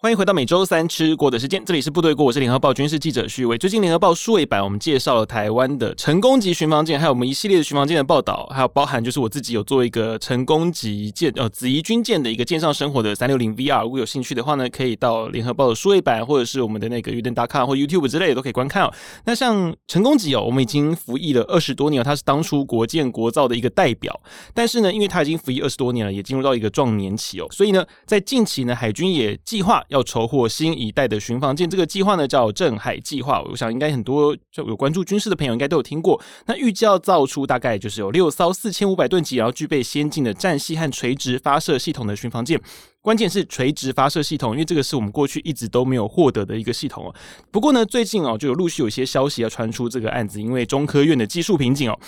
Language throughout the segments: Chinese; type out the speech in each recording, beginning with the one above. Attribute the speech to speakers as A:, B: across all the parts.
A: 欢迎回到每周三吃锅的时间，这里是部队锅，我是联合报军事记者徐伟。最近联合报数位版我们介绍了台湾的成功级巡防舰，还有我们一系列的巡防舰的报道，还有包含就是我自己有做一个成功级舰呃紫仪军舰的一个舰上生活的三六零 VR，如果有兴趣的话呢，可以到联合报的数位版或者是我们的那个鱼灯 .com 或 YouTube 之类的都可以观看哦。那像成功级哦，我们已经服役了二十多年了，它是当初国建国造的一个代表，但是呢，因为它已经服役二十多年了，也进入到一个壮年期哦，所以呢，在近期呢，海军也计划。要筹获新一代的巡防舰，这个计划呢叫“镇海计划”。我想应该很多就有关注军事的朋友应该都有听过。那预计要造出大概就是有六艘四千五百吨级，然后具备先进的战系和垂直发射系统的巡防舰。关键是垂直发射系统，因为这个是我们过去一直都没有获得的一个系统哦。不过呢，最近哦就有陆续有些消息要传出这个案子，因为中科院的技术瓶颈哦，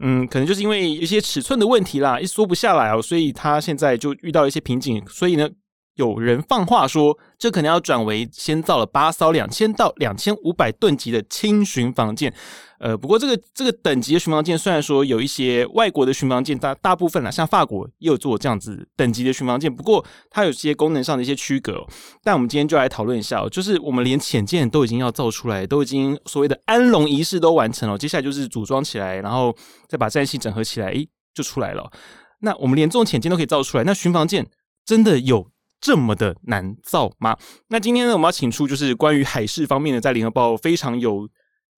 A: 嗯，可能就是因为一些尺寸的问题啦，一缩不下来哦，所以他现在就遇到一些瓶颈，所以呢。有人放话说，这可能要转为先造了八艘两千到两千五百吨级的轻巡防舰。呃，不过这个这个等级的巡防舰，虽然说有一些外国的巡防舰，大大部分啦，像法国也有做这样子等级的巡防舰，不过它有些功能上的一些区隔。但我们今天就来讨论一下，就是我们连潜舰都已经要造出来，都已经所谓的安龙仪式都完成了，接下来就是组装起来，然后再把战系整合起来，诶，就出来了。那我们连这种潜舰都可以造出来，那巡防舰真的有这么的难造吗？那今天呢，我们要请出就是关于海事方面的，在联合报非常有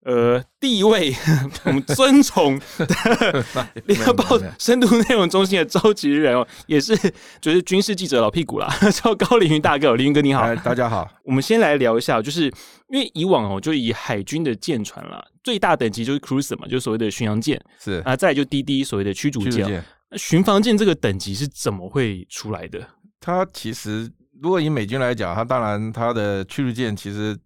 A: 呃地位，我们尊崇的 联合报深度内容中心的召集人哦，也是就是军事记者老屁股啦，叫高凌云大哥，凌云哥你好，
B: 大家好。
A: 我们先来聊一下，就是因为以往哦，就以海军的舰船啦，最大等级就是 cruiser 嘛，就是所谓的巡洋舰，是啊，再来就滴滴所谓的驱逐舰。那巡防舰这个等级是怎么会出来的？
B: 它其实，如果以美军来讲，它当然它的驱逐舰其实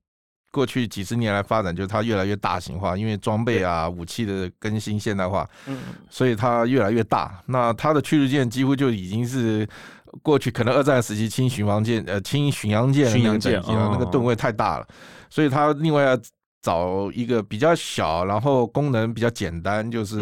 B: 过去几十年来发展，就是它越来越大型化，因为装备啊、武器的更新现代化，嗯，所以它越来越大。那它的驱逐舰几乎就已经是过去可能二战时期轻巡防舰、呃轻巡洋舰那个等级了，那个吨位太大了，所以它另外要找一个比较小，然后功能比较简单，就是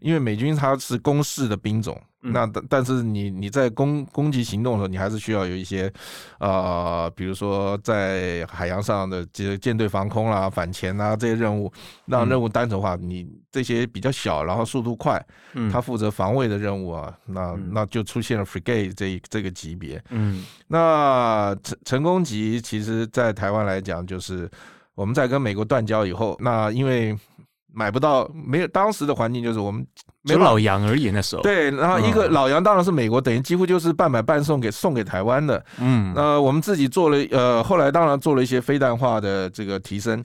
B: 因为美军它是攻势的兵种。那但但是你你在攻攻击行动的时候，你还是需要有一些，呃，比如说在海洋上的这些舰队防空啦、啊、反潜啊这些任务，让任务单纯化。你这些比较小，然后速度快，他负责防卫的任务啊，那那就出现了 frigate 这一这个级别。嗯，那成成功级其实，在台湾来讲，就是我们在跟美国断交以后，那因为。买不到，没有当时的环境就是我们
A: 没有老杨而已那时候。
B: 对，然后一个老杨当然是美国，等于几乎就是半买半送给送给台湾的。嗯，那我们自己做了，呃，后来当然做了一些飞弹化的这个提升，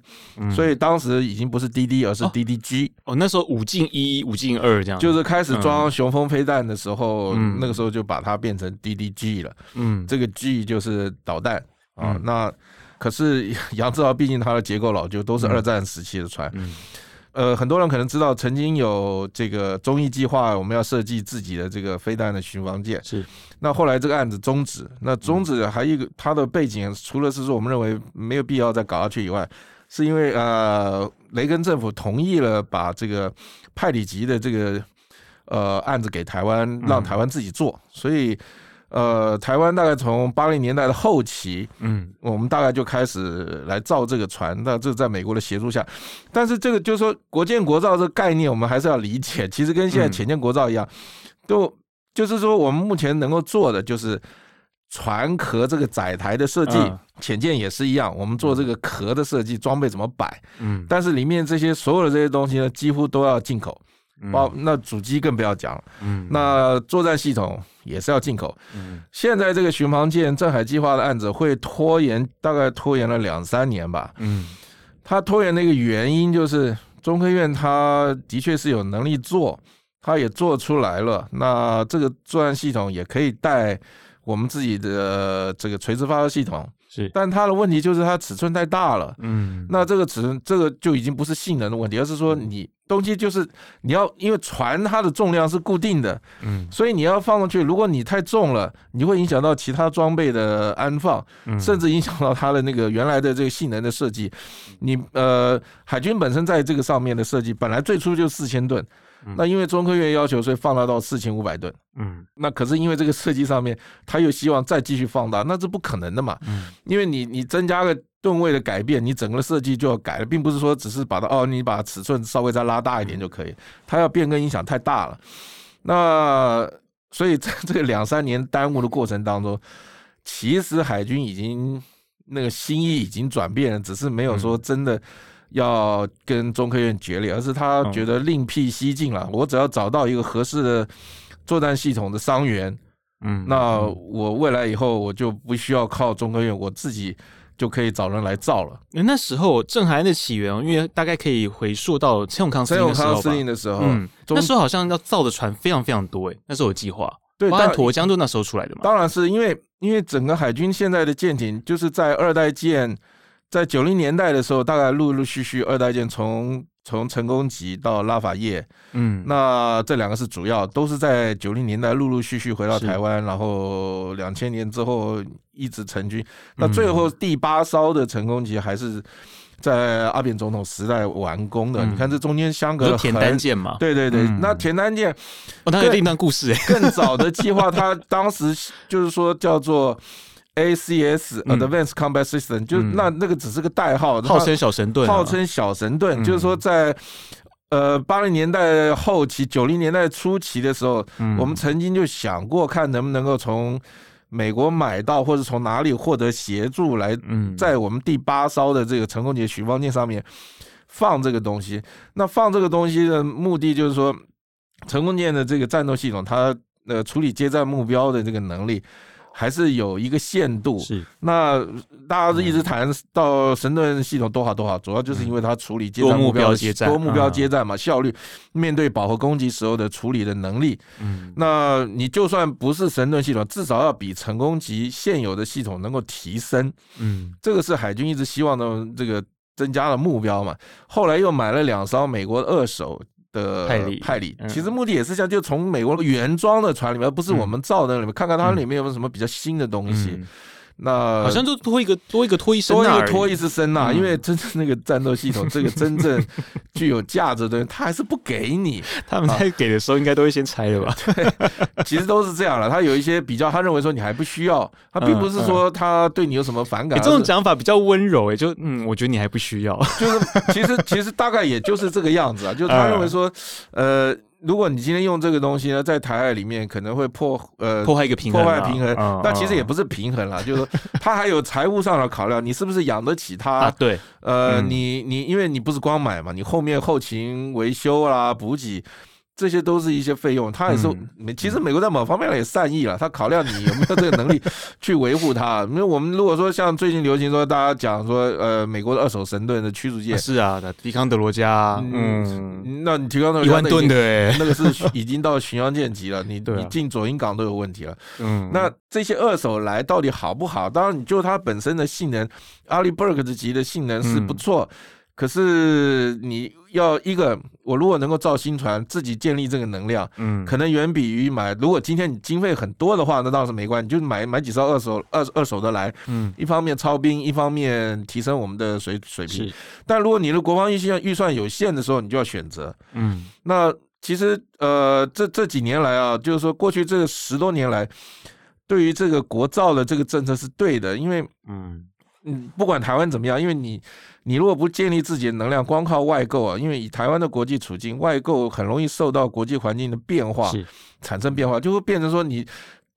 B: 所以当时已经不是 DD，而是 DDG。
A: 哦，那时候五进一、五进二这样，
B: 就是开始装雄风飞弹的时候，那个时候就把它变成 DDG 了。嗯，这个 G 就是导弹啊。那可是杨志豪毕竟他的结构老旧，都是二战时期的船。嗯。呃，很多人可能知道，曾经有这个中义计划，我们要设计自己的这个飞弹的巡防舰。是，那后来这个案子终止。那终止还有一个它的背景，除了是说我们认为没有必要再搞下去以外，是因为呃，雷根政府同意了把这个派里级的这个呃案子给台湾，让台湾自己做，所以。呃，台湾大概从八零年代的后期，嗯，我们大概就开始来造这个船。那这在美国的协助下，但是这个就是说国建国造这个概念，我们还是要理解。其实跟现在浅建国造一样，都就是说我们目前能够做的就是船壳这个载台的设计，潜舰也是一样，我们做这个壳的设计，装备怎么摆，嗯，但是里面这些所有的这些东西呢，几乎都要进口。包那主机更不要讲了，嗯，那作战系统也是要进口，嗯，现在这个巡防舰镇海计划的案子会拖延，大概拖延了两三年吧，嗯，它拖延的一个原因就是中科院它的确是有能力做，它也做出来了，那这个作战系统也可以带我们自己的这个垂直发射系统，
A: 是，
B: 但它的问题就是它尺寸太大了。嗯，那这个尺寸，这个就已经不是性能的问题，而是说你东西就是你要，因为船它的重量是固定的，嗯，所以你要放上去，如果你太重了，你会影响到其他装备的安放，甚至影响到它的那个原来的这个性能的设计。你呃，海军本身在这个上面的设计，本来最初就四千吨。那因为中科院要求，所以放大到四千五百吨。嗯，那可是因为这个设计上面，他又希望再继续放大，那这不可能的嘛。嗯，因为你你增加个吨位的改变，你整个设计就要改了，并不是说只是把它哦，你把尺寸稍微再拉大一点就可以。它要变更影响太大了。那所以在这个两三年耽误的过程当中，其实海军已经那个心意已经转变了，只是没有说真的。要跟中科院决裂，而是他觉得另辟蹊径了。我只要找到一个合适的作战系统的伤员，嗯，那我未来以后我就不需要靠中科院，我自己就可以找人来造了。
A: 那时候郑海安的起源，因为大概可以回溯到陈永康司令
B: 的时候，
A: 嗯，那时候好像要造的船非常非常多，诶，那时候有计划，对，但沱江就那时候出来的嘛。
B: 当然是因为因为整个海军现在的舰艇就是在二代舰。在九零年代的时候，大概陆陆续续二代舰从从成功级到拉法叶，嗯，那这两个是主要，都是在九零年代陆陆续续回到台湾，然后两千年之后一直成军。那最后第八艘的成功级还是在阿扁总统时代完工的。你看这中间相隔
A: 田单舰嘛？
B: 对对对，那田单舰
A: 哦，它有另一段故事哎。
B: 更早的计划，他当时就是说叫做。ACS Advanced Combat System，嗯，就那那个只是个代号，
A: 号称小神盾，
B: 号称小神盾，就是说在呃八零年代后期、九零年代初期的时候，我们曾经就想过看能不能够从美国买到，或者从哪里获得协助来，在我们第八艘的这个成功级巡防舰上面放这个东西。那放这个东西的目的就是说，成功舰的这个战斗系统，它呃处理接战目标的这个能力。还是有一个限度，是。那大家是一直谈到神盾系统多好多好，主要就是因为它处理接战目标接战多目标接战嘛，效率面对饱和攻击时候的处理的能力，嗯，那你就算不是神盾系统，至少要比成功级现有的系统能够提升，嗯，这个是海军一直希望的这个增加的目标嘛。后来又买了两艘美国的二手。的派里，派里，其实目的也是像，就从美国原装的船里面，而不是我们造的里面，看看它里面有没有什么比较新的东西。那
A: 好像就多一个多一个托伊森纳，
B: 多一个托伊斯森纳，因为真正那个战斗系统，这个真正 具有价值的，他还是不给你。
A: 他们在给的时候，应该都会先拆了吧？
B: 对，其实都是这样了。他有一些比较，他认为说你还不需要，他并不是说他对你有什么反感。
A: 这种讲法比较温柔，哎，就嗯，我觉得你还不需要。
B: 就是其实其实大概也就是这个样子啊，就是他认为说，呃。如果你今天用这个东西呢，在台海里面可能会破呃
A: 破坏一个平衡，
B: 破坏平衡，那其实也不是平衡啦，就是说它还有财务上的考量，你是不是养得起它？啊，对，呃，你你因为你不是光买嘛，你后面后勤维修啦、补给。这些都是一些费用，他也是美。其实美国在某方面也善意了，他考量你有没有这个能力去维护它。因为我们如果说像最近流行说，大家讲说，呃，美国的二手神盾的驱逐舰
A: 是啊，迪康德罗加，嗯，
B: 那你提康德罗加
A: 一万吨的，
B: 那个是已经到巡洋舰级了，你你进左营港都有问题了。嗯，那这些二手来到底好不好？当然，你就它本身的性能，阿里伯克级的性能是不错。可是你要一个，我如果能够造新船，自己建立这个能量，嗯，可能远比于买。如果今天你经费很多的话，那倒是没关系，你就买买几艘二手二二手的来，嗯，一方面超兵，一方面提升我们的水水平。但如果你的国防预算预算有限的时候，你就要选择，嗯，那其实呃，这这几年来啊，就是说过去这十多年来，对于这个国造的这个政策是对的，因为嗯嗯，不管台湾怎么样，因为你。你如果不建立自己的能量，光靠外购啊，因为以台湾的国际处境，外购很容易受到国际环境的变化产生变化，就会变成说你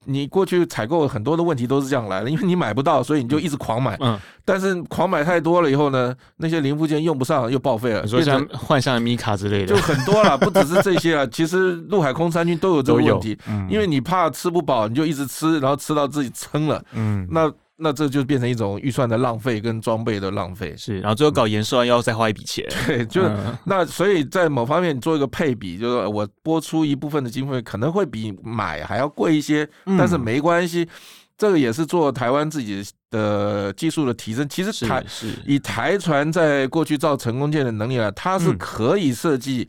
B: 你过去采购很多的问题都是这样来的，因为你买不到，所以你就一直狂买。嗯。但是狂买太多了以后呢，那些零部件用不上又报废了。
A: 你说像换上米卡之类的，
B: 就很多了，不只是这些啊。其实陆海空三军都有这个问题，因为你怕吃不饱，你就一直吃，然后吃到自己撑了。嗯。那。那这就变成一种预算的浪费跟装备的浪费，
A: 是，然后最后搞延寿要再花一笔钱，
B: 对，就是、嗯、那所以在某方面做一个配比，就是我拨出一部分的经费可能会比买还要贵一些，但是没关系，这个也是做台湾自己的技术的提升。其实台以台船在过去造成功舰的能力来，它是可以设计。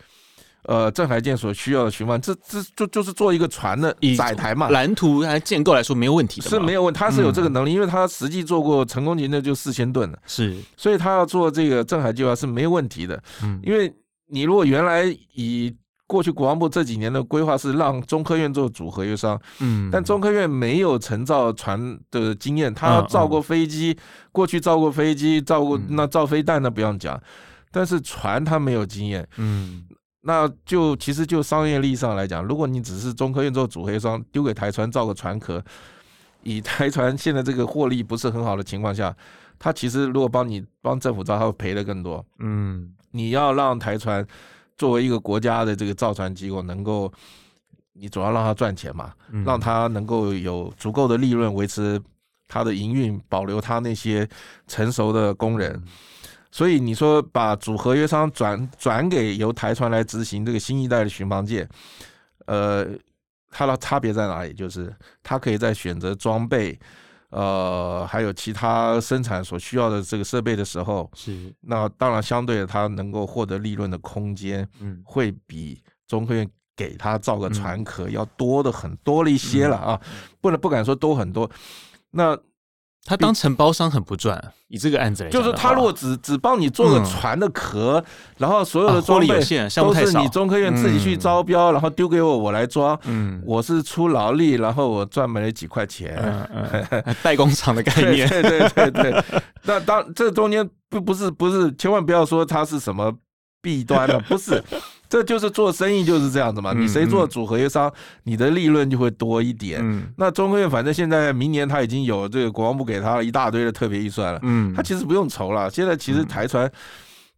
B: 呃，镇海舰所需要的巡防，这这就就是做一个船的载台嘛，
A: 蓝图来建构来说没有问题的，
B: 是没有问，他是有这个能力，嗯、因为他实际做过成功级的就四千吨。了，
A: 是，
B: 所以他要做这个镇海计划是没有问题的，嗯，因为你如果原来以过去国防部这几年的规划是让中科院做主合约商，嗯，但中科院没有承造船的经验，他造过飞机，嗯、过去造过飞机，造过那造飞弹那不用讲，但是船他没有经验，嗯。那就其实就商业利益上来讲，如果你只是中科院做主合约商，丢给台船造个船壳，以台船现在这个获利不是很好的情况下，他其实如果帮你帮政府造，他会赔的更多。嗯，你要让台船作为一个国家的这个造船机构，能够你主要让他赚钱嘛，让他能够有足够的利润维持他的营运，保留他那些成熟的工人。所以你说把主合约商转转给由台船来执行这个新一代的巡防舰，呃，它的差别在哪里？就是它可以在选择装备，呃，还有其他生产所需要的这个设备的时候，是那当然相对的它能够获得利润的空间，嗯，会比中科院给它造个船壳要多的很多了一些了啊，不能不敢说多很多，那。
A: 他当承包商很不赚，以这个案子来讲，
B: 就是他如果只只帮你做个船的壳，然后所有的装备都是你中科院自己去招标，然后丢给我，我来装，嗯，我是出劳力，然后我赚没了几块钱，
A: 代工厂的概念，
B: 对对对对。那当这中间不不是不是，千万不要说它是什么弊端了，不是。这就是做生意就是这样子嘛，你谁做主合约商，你的利润就会多一点。那中科院反正现在明年他已经有这个国防部给他了一大堆的特别预算了，嗯，他其实不用愁了。现在其实台船，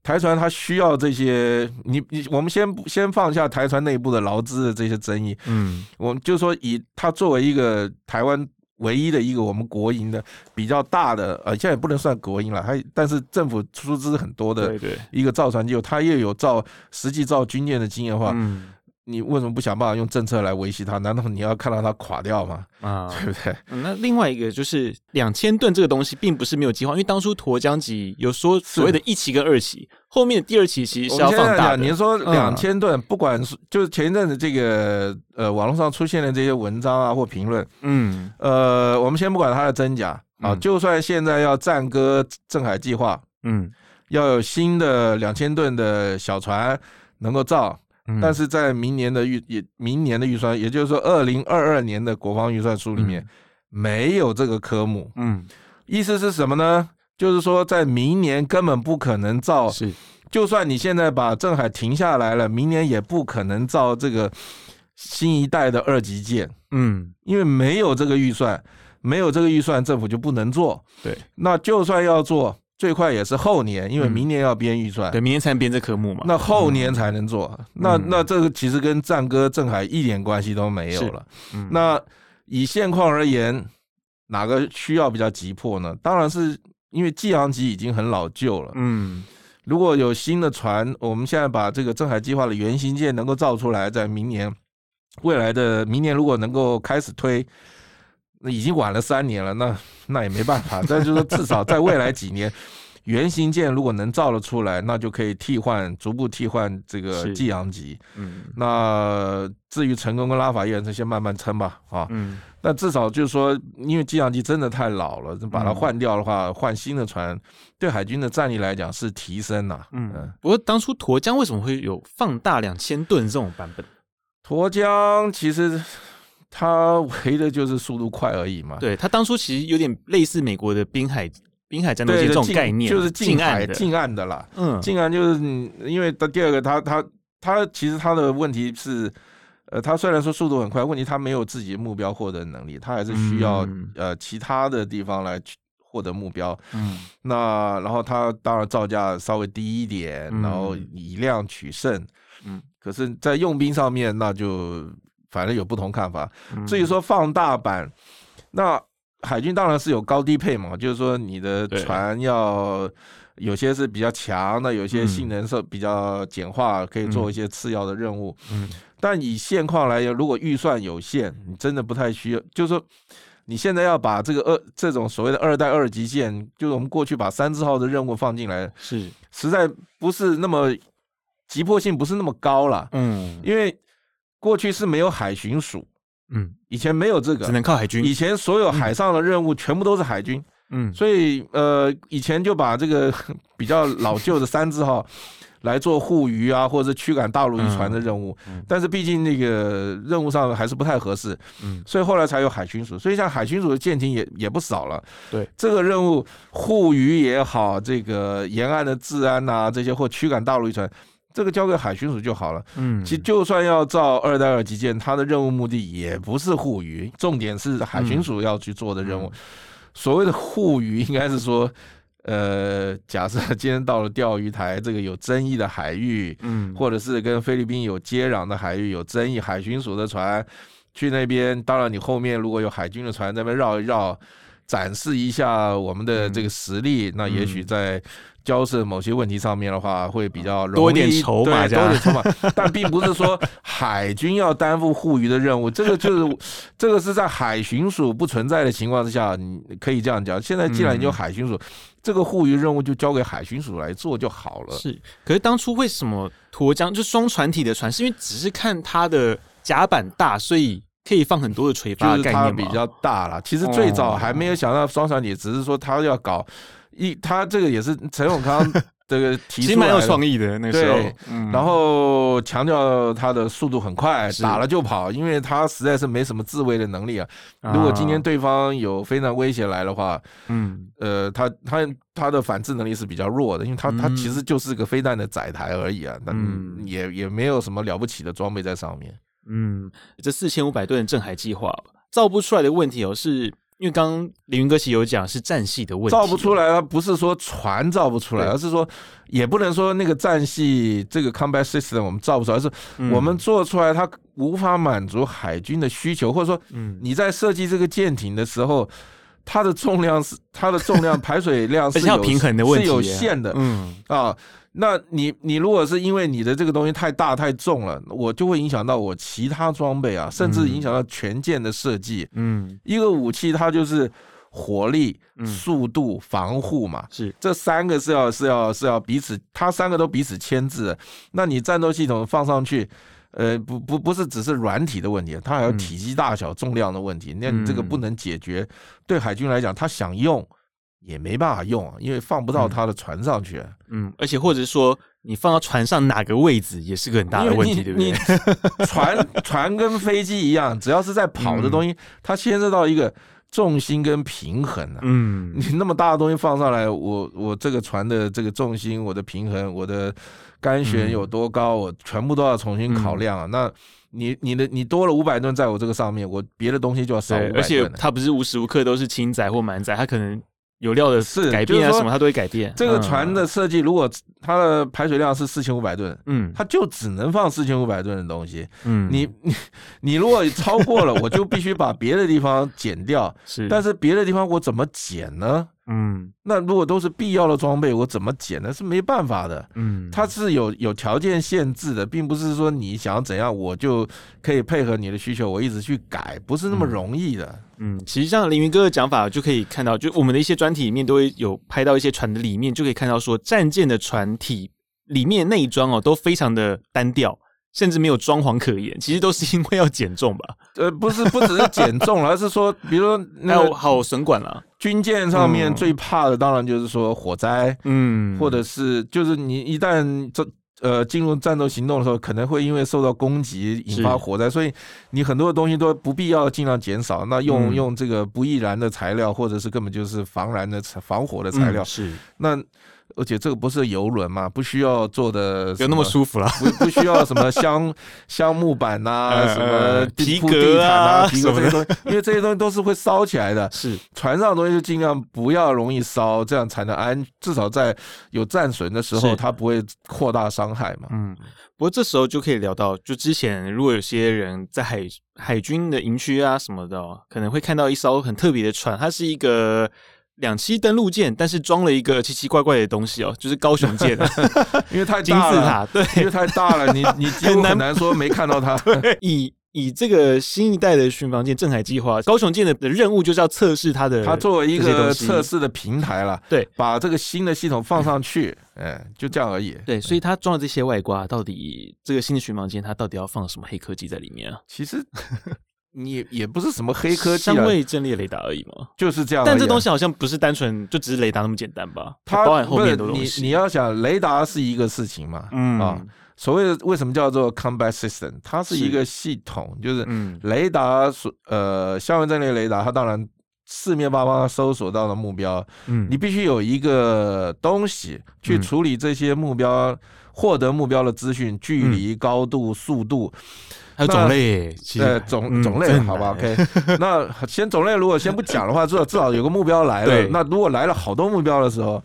B: 台船它需要这些，你你我们先先放下台船内部的劳资的这些争议，嗯，我们就说以它作为一个台湾。唯一的一个我们国营的比较大的，呃，现在也不能算国营了，还但是政府出资很多的一个造船机构，它又有造实际造军舰的经验的话。嗯你为什么不想办法用政策来维系它？难道你要看到它垮掉吗？啊，对不对？
A: 嗯，那另外一个就是两千吨这个东西，并不是没有计划，因为当初沱江级有说所谓的一期跟二期，后面的第二期其实是要放大的。
B: 你说两千吨，不管是就是前一阵子这个呃网络上出现的这些文章啊或评论，嗯，呃，我们先不管它的真假啊，就算现在要暂搁镇海计划，嗯，要有新的两千吨的小船能够造。但是在明年的预也明年的预算，也就是说二零二二年的国防预算书里面没有这个科目。嗯，意思是什么呢？就是说在明年根本不可能造。是，就算你现在把镇海停下来了，明年也不可能造这个新一代的二级舰。嗯，因为没有这个预算，没有这个预算，政府就不能做。对，那就算要做。最快也是后年，因为明年要编预算，
A: 对，明年才能编这科目嘛。
B: 那后年才能做，那那这个其实跟战歌镇海一点关系都没有了。那以现况而言，哪个需要比较急迫呢？当然是因为济阳级已经很老旧了。嗯，如果有新的船，我们现在把这个镇海计划的原型舰能够造出来，在明年未来的明年如果能够开始推。那已经晚了三年了，那那也没办法。但就是说，至少在未来几年，原型舰如果能造了出来，那就可以替换，逐步替换这个济阳级。嗯，那至于成功跟拉法叶，就先慢慢撑吧。啊，嗯，那至少就是说，因为济阳级真的太老了，把它换掉的话，换新的船，对海军的战力来讲是提升呐。嗯，
A: 不过当初沱江为什么会有放大两千吨这种版本？
B: 沱江其实。它唯一的就是速度快而已嘛。
A: 对，它当初其实有点类似美国的滨海滨海战斗机这种概念，
B: 就是近海近岸的啦。嗯，近岸就是因为它第二个，它它它其实它的问题是，呃，他虽然说速度很快，问题他没有自己的目标获得能力，他还是需要、嗯、呃其他的地方来获得目标。嗯，那然后他当然造价稍微低一点，然后以量取胜。嗯，可是，在用兵上面那就。反正有不同看法。至于说放大版，那海军当然是有高低配嘛，就是说你的船要有些是比较强的，有些性能是比较简化，可以做一些次要的任务。嗯，但以现况来讲，如果预算有限，你真的不太需要，就是说你现在要把这个二这种所谓的二代二级舰，就是我们过去把三字号的任务放进来，
A: 是
B: 实在不是那么急迫性，不是那么高了。嗯，因为过去是没有海巡署，嗯，以前没有这个，
A: 只能靠海军。
B: 以前所有海上的任务全部都是海军，嗯，所以呃，以前就把这个 比较老旧的三字号。来做护渔啊，或者是驱赶大陆渔船的任务，嗯。嗯、但是毕竟那个任务上还是不太合适，嗯，所以后来才有海巡署。所以像海巡署的舰艇也也不少了。
A: 对，
B: 这个任务护渔也好，这个沿岸的治安呐、啊，这些或驱赶大陆渔船，这个交给海巡署就好了。嗯，其实就算要造二代二级舰，它的任务目的也不是护渔，重点是海巡署要去做的任务。嗯、所谓的护渔，应该是说。呃，假设今天到了钓鱼台这个有争议的海域，嗯，或者是跟菲律宾有接壤的海域有争议，海巡署的船去那边，当然你后面如果有海军的船在那边绕一绕，展示一下我们的这个实力，嗯、那也许在。交涉某些问题上面的话，会比较容易
A: 多一点筹码，
B: 对，多一点筹码。但并不是说海军要担负护渔的任务，这个就是 这个是在海巡署不存在的情况之下，你可以这样讲。现在既然有海巡署，嗯、这个护渔任务就交给海巡署来做就好了。
A: 是，可是当初为什么沱江就双船体的船，是因为只是看它的甲板大，所以可以放很多的垂发概念
B: 比较大了。其实最早还没有想到双船体，只是说他要搞。一，他这个也是陈永康这个 提出来的，
A: 蛮有创意的那时候，
B: 然后强调他的速度很快，打了就跑，因为他实在是没什么自卫的能力啊。啊。如果今天对方有非常威胁来的话，嗯，呃，他他他的反制能力是比较弱的，因为他、嗯、他其实就是个飞弹的载台而已啊，嗯，也也没有什么了不起的装备在上面。
A: 嗯，这四千五百吨的镇海计划造不出来的问题哦是。因为刚刚凌云哥其实有讲是战系的问题，
B: 造不出来，它不是说船造不出来，而是说也不能说那个战系这个 combat system 我们造不出来，而是我们做出来它无法满足海军的需求，或者说，你在设计这个舰艇的时候，它的重量是它的重量排水量 是有
A: 平衡的问题，
B: 是有限的，嗯。啊。那你你如果是因为你的这个东西太大太重了，我就会影响到我其他装备啊，甚至影响到全舰的设计。嗯，一个武器它就是火力、速度、防护嘛，是。这三个是要是要是要彼此，它三个都彼此牵制的。那你战斗系统放上去，呃，不不不是只是软体的问题，它还有体积大小、重量的问题。那你这个不能解决，对海军来讲，他想用。也没办法用，因为放不到他的船上去。
A: 嗯，而且或者说你放到船上哪个位置也是个很大的问题，对不对？
B: 船船跟飞机一样，只要是在跑的东西，嗯、它牵涉到一个重心跟平衡啊。嗯，你那么大的东西放上来，我我这个船的这个重心、我的平衡、我的杆悬有多高，嗯、我全部都要重新考量啊。嗯、那你你的你多了五百吨在我这个上面，我别的东西就要少五百吨。
A: 而且它不是无时无刻都是轻载或满载，它可能。有料的是改变啊，什么它都会改变。
B: 这个船的设计，如果它的排水量是四千五百吨，嗯，它就只能放四千五百吨的东西。嗯，你你 你如果超过了，我就必须把别的地方减掉。是，但是别的地方我怎么减呢？嗯，那如果都是必要的装备，我怎么减呢？是没办法的。嗯，它是有有条件限制的，并不是说你想要怎样，我就可以配合你的需求，我一直去改，不是那么容易的。
A: 嗯，其实像凌云哥的讲法，就可以看到，就我们的一些专题里面都会有拍到一些船的里面，就可以看到说，战舰的船体里面内装哦，都非常的单调。甚至没有装潢可言，其实都是因为要减重吧？
B: 呃，不是，不只是减重了，而是说，比如说那
A: 还有好损管了。
B: 军舰上面最怕的，当然就是说火灾，嗯，或者是就是你一旦这呃进入战斗行动的时候，可能会因为受到攻击引发火灾，所以你很多的东西都不必要尽量减少。那用、嗯、用这个不易燃的材料，或者是根本就是防燃的防火的材料，嗯、是那。而且这个不是游轮嘛，不需要坐的
A: 有那么舒服了，
B: 不不需要什么香香 木板呐、啊，什么
A: 皮革啊，
B: 皮革这些东西，因为这些东西都是会烧起来的。是船上的东西就尽量不要容易烧，这样才能安，至少在有战损的时候，它不会扩大伤害嘛。嗯，
A: 不过这时候就可以聊到，就之前如果有些人在海海军的营区啊什么的，可能会看到一艘很特别的船，它是一个。两栖登陆舰，但是装了一个奇奇怪怪的东西哦，就是高雄舰，
B: 因为太大了，金字塔，对，因为太大了，你你 几乎很难说没看到它。
A: 以以这个新一代的巡防舰镇海计划，高雄舰的的任务就是要测试它的，
B: 它作为一个测试的平台了，
A: 对，
B: 把这个新的系统放上去，哎，就这样而已。
A: 对，所以它装了这些外挂，到底这个新的巡防舰它到底要放什么黑科技在里面啊？
B: 其实。你也，不是什么黑科技，
A: 相位阵列雷达而已嘛，
B: 就是这样。
A: 但这东西好像不是单纯就只是雷达那么简单吧？它包含后面的东西。
B: 你你要想，雷达是一个事情嘛，嗯啊，所谓的为什么叫做 combat system？它是一个系统，是就是雷达所呃相位阵列雷达，它当然四面八方搜索到的目标，嗯，你必须有一个东西去处理这些目标，获得目标的资讯、距离、高度、速度。
A: 还有种类，
B: 对种种类，好吧，OK。那先种类，如果先不讲的话，至少至少有个目标来了。那如果来了好多目标的时候，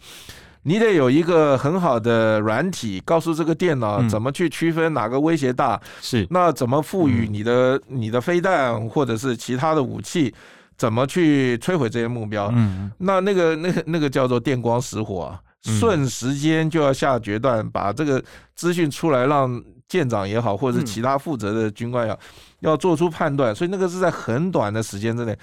B: 你得有一个很好的软体，告诉这个电脑怎么去区分哪个威胁大。
A: 是，
B: 那怎么赋予你的你的飞弹或者是其他的武器，怎么去摧毁这些目标？嗯，那那个那个那个叫做电光石火啊，瞬时间就要下决断，把这个资讯出来让。舰长也好，或者是其他负责的军官要要做出判断，所以那个是在很短的时间之内。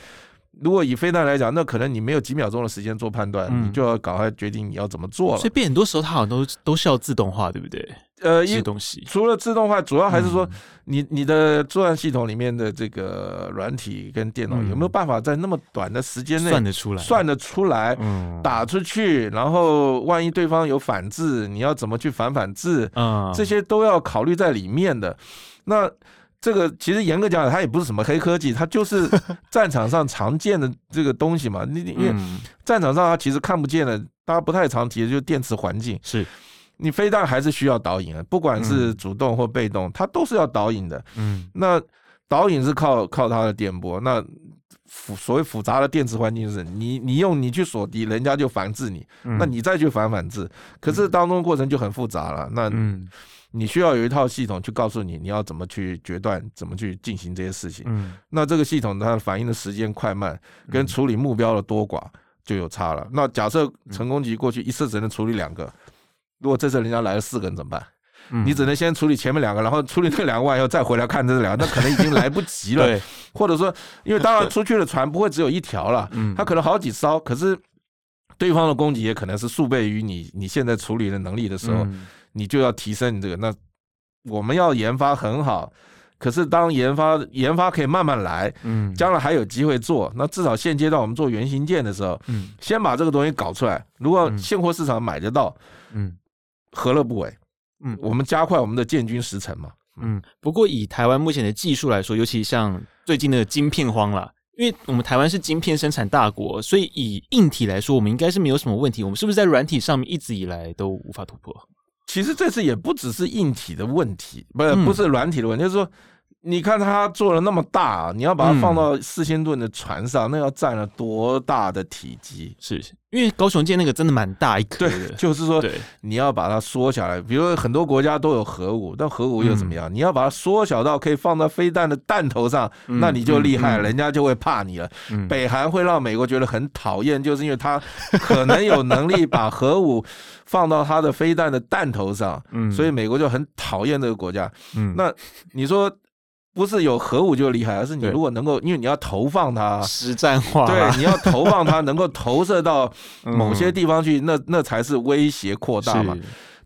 B: 如果以飞弹来讲，那可能你没有几秒钟的时间做判断，你就要赶快决定你要怎么做了。
A: 所以变很多时候它好像都都是要自动化，对不对？
B: 呃，一东西除了自动化，主要还是说你你的作案系统里面的这个软体跟电脑有没有办法在那么短的时间内
A: 算得出来，
B: 算得出来，嗯打出去，然后万一对方有反制，你要怎么去反反制？嗯这些都要考虑在里面的。那这个其实严格讲讲，它也不是什么黑科技，它就是 战场上常见的这个东西嘛。你因为战场上它其实看不见的，大家不太常提的就是电磁环境。
A: 是，你
B: 飞弹还是需要导引的，不管是主动或被动，它都是要导引的。嗯，那导引是靠靠它的电波。那复所谓复杂的电磁环境是你你用你去锁敌，人家就反制你，那你再去反反制，可是当中过程就很复杂了。那嗯。你需要有一套系统去告诉你你要怎么去决断，怎么去进行这些事情。嗯，那这个系统它反应的时间快慢跟处理目标的多寡就有差了。那假设成功级过去一次只能处理两个，如果这次人家来了四个人怎么办？你只能先处理前面两个，然后处理这两个完以后再回来看这两个，那可能已经来不及了。对，或者说，因为当然出去的船不会只有一条了，它可能好几艘，可是对方的攻击也可能是数倍于你你现在处理的能力的时候。你就要提升你这个，那我们要研发很好，可是当研发研发可以慢慢来，嗯，将来还有机会做，那至少现阶段我们做原型舰的时候，嗯，先把这个东西搞出来，如果现货市场买得到，嗯，何乐不为？嗯，我们加快我们的建军时程嘛，
A: 嗯，不过以台湾目前的技术来说，尤其像最近的晶片荒啦，因为我们台湾是晶片生产大国，所以以硬体来说，我们应该是没有什么问题，我们是不是在软体上面一直以来都无法突破？
B: 其实这次也不只是硬体的问题，不是不是软体的问题，就是说。你看他做了那么大，你要把它放到四千吨的船上，嗯、那要占了多大的体积？
A: 是，因为高雄舰那个真的蛮大一颗的。
B: 对，就是说，你要把它缩小来。比如说很多国家都有核武，但核武又怎么样？嗯、你要把它缩小到可以放到飞弹的弹头上，嗯、那你就厉害了，嗯、人家就会怕你了。嗯、北韩会让美国觉得很讨厌，就是因为他可能有能力把核武放到他的飞弹的弹头上，嗯、所以美国就很讨厌这个国家。嗯，那你说？不是有核武就厉害，而是你如果能够，因为你要投放它
A: 实战化，
B: 对，你要投放它，能够投射到 某些地方去，那那才是威胁扩大嘛。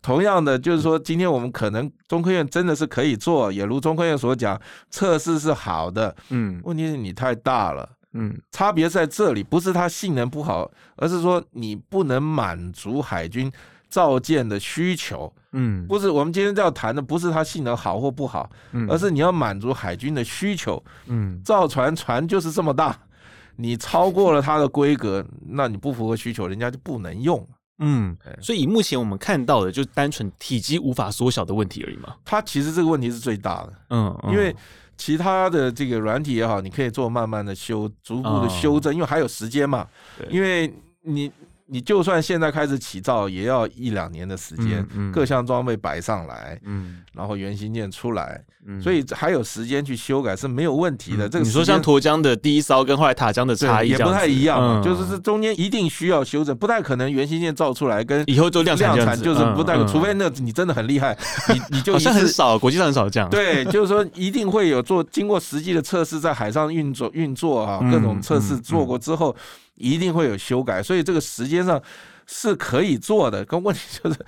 B: 同样的，就是说，今天我们可能中科院真的是可以做，也如中科院所讲，测试是好的，嗯，问题是你太大了，嗯，差别在这里，不是它性能不好，而是说你不能满足海军。造舰的需求，嗯，不是我们今天要谈的，不是它性能好或不好，嗯，而是你要满足海军的需求，嗯，造船船就是这么大，你超过了它的规格，那你不符合需求，人家就不能用，
A: 嗯，所以以目前我们看到的，就单纯体积无法缩小的问题而已嘛。
B: 它其实这个问题是最大的，嗯，因为其他的这个软体也好，你可以做慢慢的修，逐步的修正，因为还有时间嘛，因为你。你就算现在开始起造，也要一两年的时间，嗯嗯、各项装备摆上来，嗯，然后原型件出来。所以还有时间去修改是没有问题的。这个
A: 你说像沱江的第一艘跟后来塔江的差异
B: 也不太一样，就是这中间一定需要修整，不太可能原型件造出来跟
A: 以后就量产
B: 就是不太，除非那你真的很厉害，你你就
A: 好像很少，国际上很少这样。
B: 对，就是说一定会有做经过实际的测试，在海上运作运作啊，各种测试做过之后，一定会有修改。所以这个时间上是可以做的，可问题就是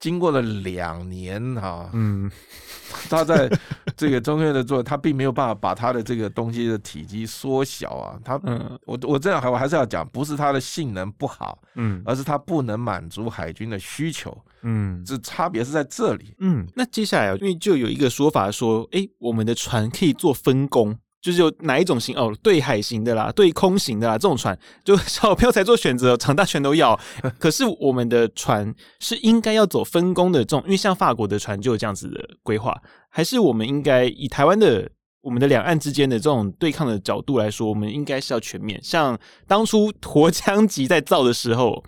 B: 经过了两年哈，嗯。他在这个中院的做，他并没有办法把他的这个东西的体积缩小啊。他，嗯，我我这样还我还是要讲，不是它的性能不好，嗯，而是它不能满足海军的需求，嗯，这差别是在这里，
A: 嗯。那接下来啊，因为就有一个说法说，哎，我们的船可以做分工。就是有哪一种型哦，对海型的啦，对空型的啦，这种船就小朋友才做选择，长大全都要。可是我们的船是应该要走分工的这种，因为像法国的船就有这样子的规划，还是我们应该以台湾的我们的两岸之间的这种对抗的角度来说，我们应该是要全面。像当初沱江级在造的时候。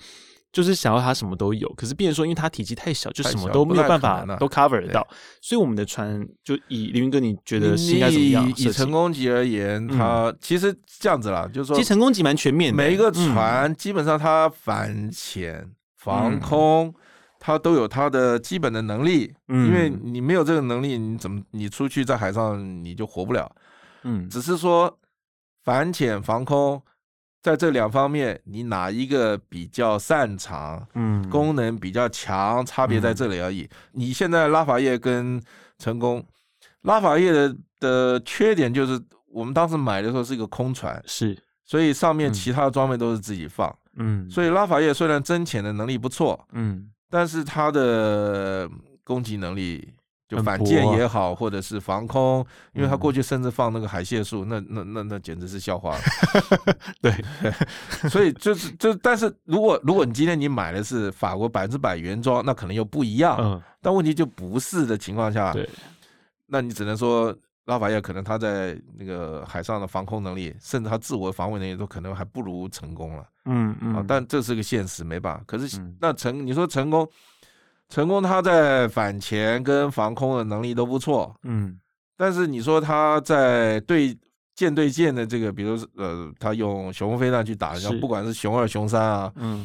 A: 就是想要它什么都有，可是变成说，因为它体积太小，就什么都没有办法都 cover 得到，所以我们的船就以凌云哥，你觉得应该怎么样？
B: 以成功级而言，它其实这样子啦，就是说，
A: 其实成功级蛮全面的，
B: 每一个船基本上它反潜、防空，它都有它的基本的能力。因为你没有这个能力，你怎么你出去在海上你就活不了？嗯，只是说反潜、防空。在这两方面，你哪一个比较擅长？嗯，功能比较强，差别在这里而已。嗯、你现在拉法叶跟成功，拉法叶的的缺点就是，我们当时买的时候是一个空船，
A: 是，
B: 所以上面其他的装备都是自己放，嗯，所以拉法叶虽然增潜的能力不错，嗯，但是它的攻击能力。就反舰也好，或者是防空，因为他过去甚至放那个海蟹术，那那那那简直是笑话。
A: 对，
B: 所以就是就，但是如果如果你今天你买的是法国百分之百原装，那可能又不一样。嗯，但问题就不是的情况下，对，那你只能说拉法叶可能他在那个海上的防空能力，甚至他自我防卫能力都可能还不如成功了。嗯嗯，但这是个现实，没办法。可是那成你说成功。成功，他在反潜跟防空的能力都不错，嗯，但是你说他在对舰对舰的这个，比如呃，他用雄风飞弹去打，像不管是雄二、雄三啊，嗯，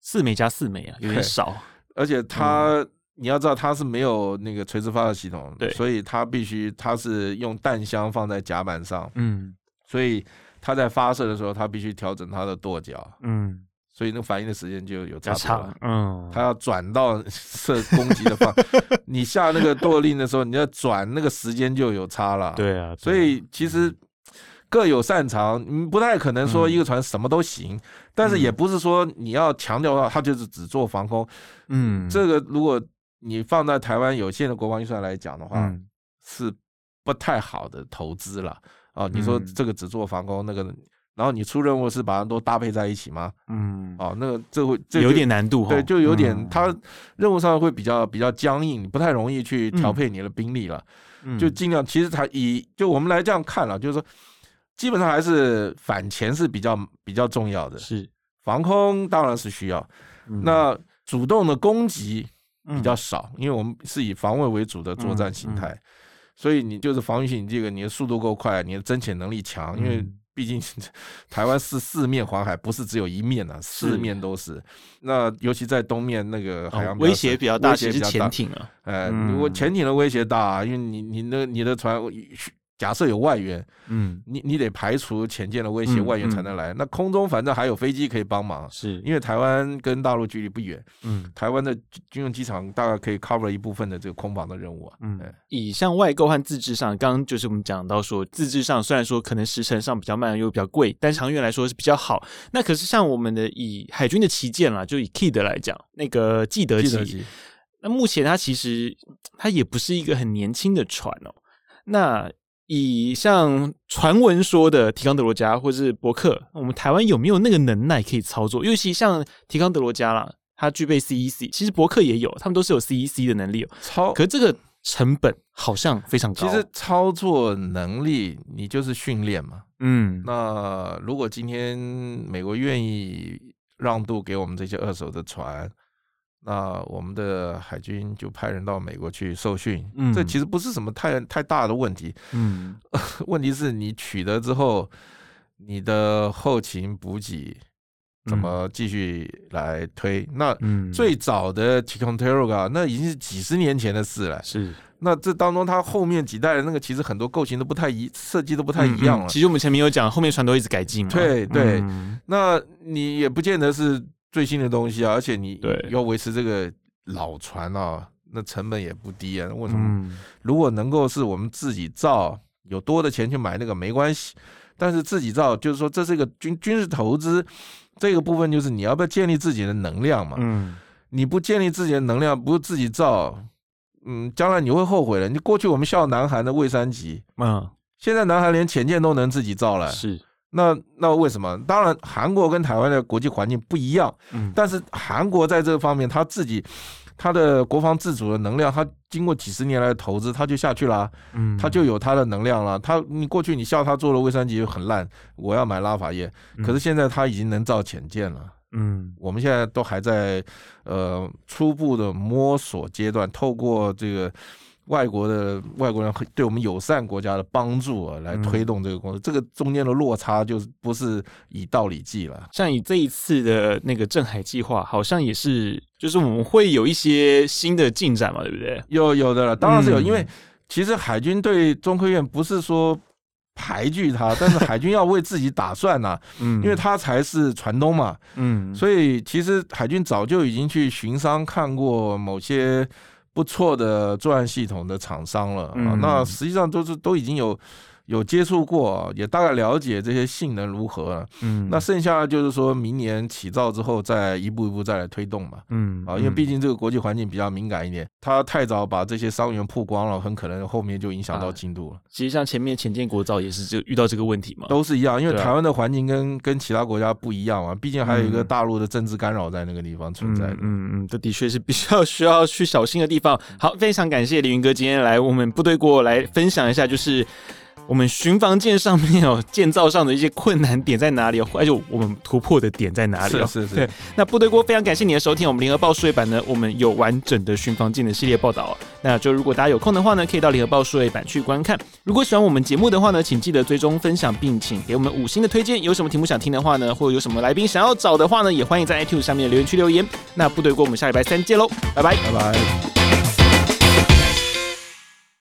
A: 四枚加四枚啊，有点少，
B: 而且他你要知道他是没有那个垂直发射系统，对，所以他必须他是用弹箱放在甲板上，嗯，所以他在发射的时候，他必须调整他的舵脚，嗯。所以那反应的时间就有差别了。嗯，他要转到射攻击的方，你下那个舵令的时候，你要转那个时间就有差了。
A: 对啊，
B: 所以其实各有擅长，你不太可能说一个船什么都行，但是也不是说你要强调的话，他就是只做防空。嗯，这个如果你放在台湾有限的国防预算来讲的话，是不太好的投资了。哦，你说这个只做防空，那个。然后你出任务是把它都搭配在一起吗？嗯，哦，那个这会这
A: 有点难度，
B: 对，就有点，它任务上会比较比较僵硬，不太容易去调配你的兵力了。就尽量，其实它以就我们来这样看了，就是说，基本上还是反潜是比较比较重要的，是。防空当然是需要，那主动的攻击比较少，因为我们是以防卫为主的作战形态，所以你就是防御性，你这个你的速度够快，你的侦潜能力强，因为。毕竟台湾是四面环海，不是只有一面啊，四面都是。那尤其在东面那个海洋
A: 威胁比较大，其实是潜艇啊。
B: 哎，如果潜艇的威胁大，因为你你那你的船。假设有外援，嗯，你你得排除潜舰的威胁，外援才能来。那空中反正还有飞机可以帮忙，是因为台湾跟大陆距离不远，嗯，台湾的军用机场大概可以 cover 一部分的这个空防的任务啊。嗯，
A: 以像外购和自制上，刚刚就是我们讲到说，自制上虽然说可能时程上比较慢又比较贵，但长远来说是比较好。那可是像我们的以海军的旗舰啦，就以 KIDD 来讲，那个基德级，那目前它其实它也不是一个很年轻的船哦，那。以像传闻说的提康德罗加或是伯克，我们台湾有没有那个能耐可以操作？尤其像提康德罗加啦，它具备 CEC，其实伯克也有，他们都是有 CEC 的能力哦。操，可是这个成本好像非常高。
B: 其实操作能力，你就是训练嘛。嗯，那如果今天美国愿意让渡给我们这些二手的船。那我们的海军就派人到美国去受训，嗯，这其实不是什么太太大的问题，嗯，问题是你取得之后，你的后勤补给怎么继续来推？嗯、那最早的 Ticonderoga 那已经是几十年前的事了，
A: 是。
B: 那这当中，它后面几代的那个其实很多构型都不太一，设计都不太一样了。
A: 其实我们前面有讲，后面船都一直改进嘛。
B: 对对，那你也不见得是。最新的东西啊，而且你要维持这个老船啊，那成本也不低啊。为什么？如果能够是我们自己造，有多的钱去买那个没关系，但是自己造，就是说这是一个军军事投资，这个部分就是你要不要建立自己的能量嘛？嗯，你不建立自己的能量，不是自己造，嗯，将来你会后悔的。你过去我们笑南韩的蔚山级，嗯，现在南韩连潜舰都能自己造了，
A: 是。
B: 那那为什么？当然，韩国跟台湾的国际环境不一样，嗯，但是韩国在这个方面，他自己他的国防自主的能量，他经过几十年来的投资，他就下去了，嗯，他就有他的能量了。他你过去你笑他做了卫生级很烂，我要买拉法叶，可是现在他已经能造潜舰了，嗯，我们现在都还在呃初步的摸索阶段，透过这个。外国的外国人对我们友善国家的帮助啊，来推动这个工作，嗯、这个中间的落差就不是以道理计了。
A: 像以这一次的那个镇海计划，好像也是，就是我们会有一些新的进展嘛，对不对？
B: 有有的了，当然是有，嗯、因为其实海军对中科院不是说排拒他，但是海军要为自己打算呐、啊，嗯，因为他才是船东嘛，嗯，所以其实海军早就已经去巡商看过某些。不错的作案系统的厂商了啊，嗯、那实际上都是都已经有有接触过，也大概了解这些性能如何。嗯，那剩下的就是说明年起造之后，再一步一步再来推动嘛。嗯，啊，因为毕竟这个国际环境比较敏感一点，他太早把这些伤员曝光了，很可能后面就影响到进度了。
A: 其实像前面前建国造也是就遇到这个问题嘛，
B: 都是一样，因为台湾的环境跟跟其他国家不一样嘛，毕竟还有一个大陆的政治干扰在那个地方存在的。
A: 嗯嗯，这的确是比较需要去小心的地方。好，非常感谢凌云哥今天来我们部队过来分享一下，就是。我们巡防舰上面哦，建造上的一些困难点在哪里哦？而且我们突破的点在哪里哦？
B: 是是是。
A: 对，那部队锅非常感谢你的收听，我们联合报数位版呢，我们有完整的巡防舰的系列报道哦。那就如果大家有空的话呢，可以到联合报数位版去观看。如果喜欢我们节目的话呢，请记得追踪分享，并请给我们五星的推荐。有什么题目想听的话呢，或者有什么来宾想要找的话呢，也欢迎在 iTunes 下面的留言区留言。那部队锅，我们下礼拜三见喽，拜拜，
B: 拜拜。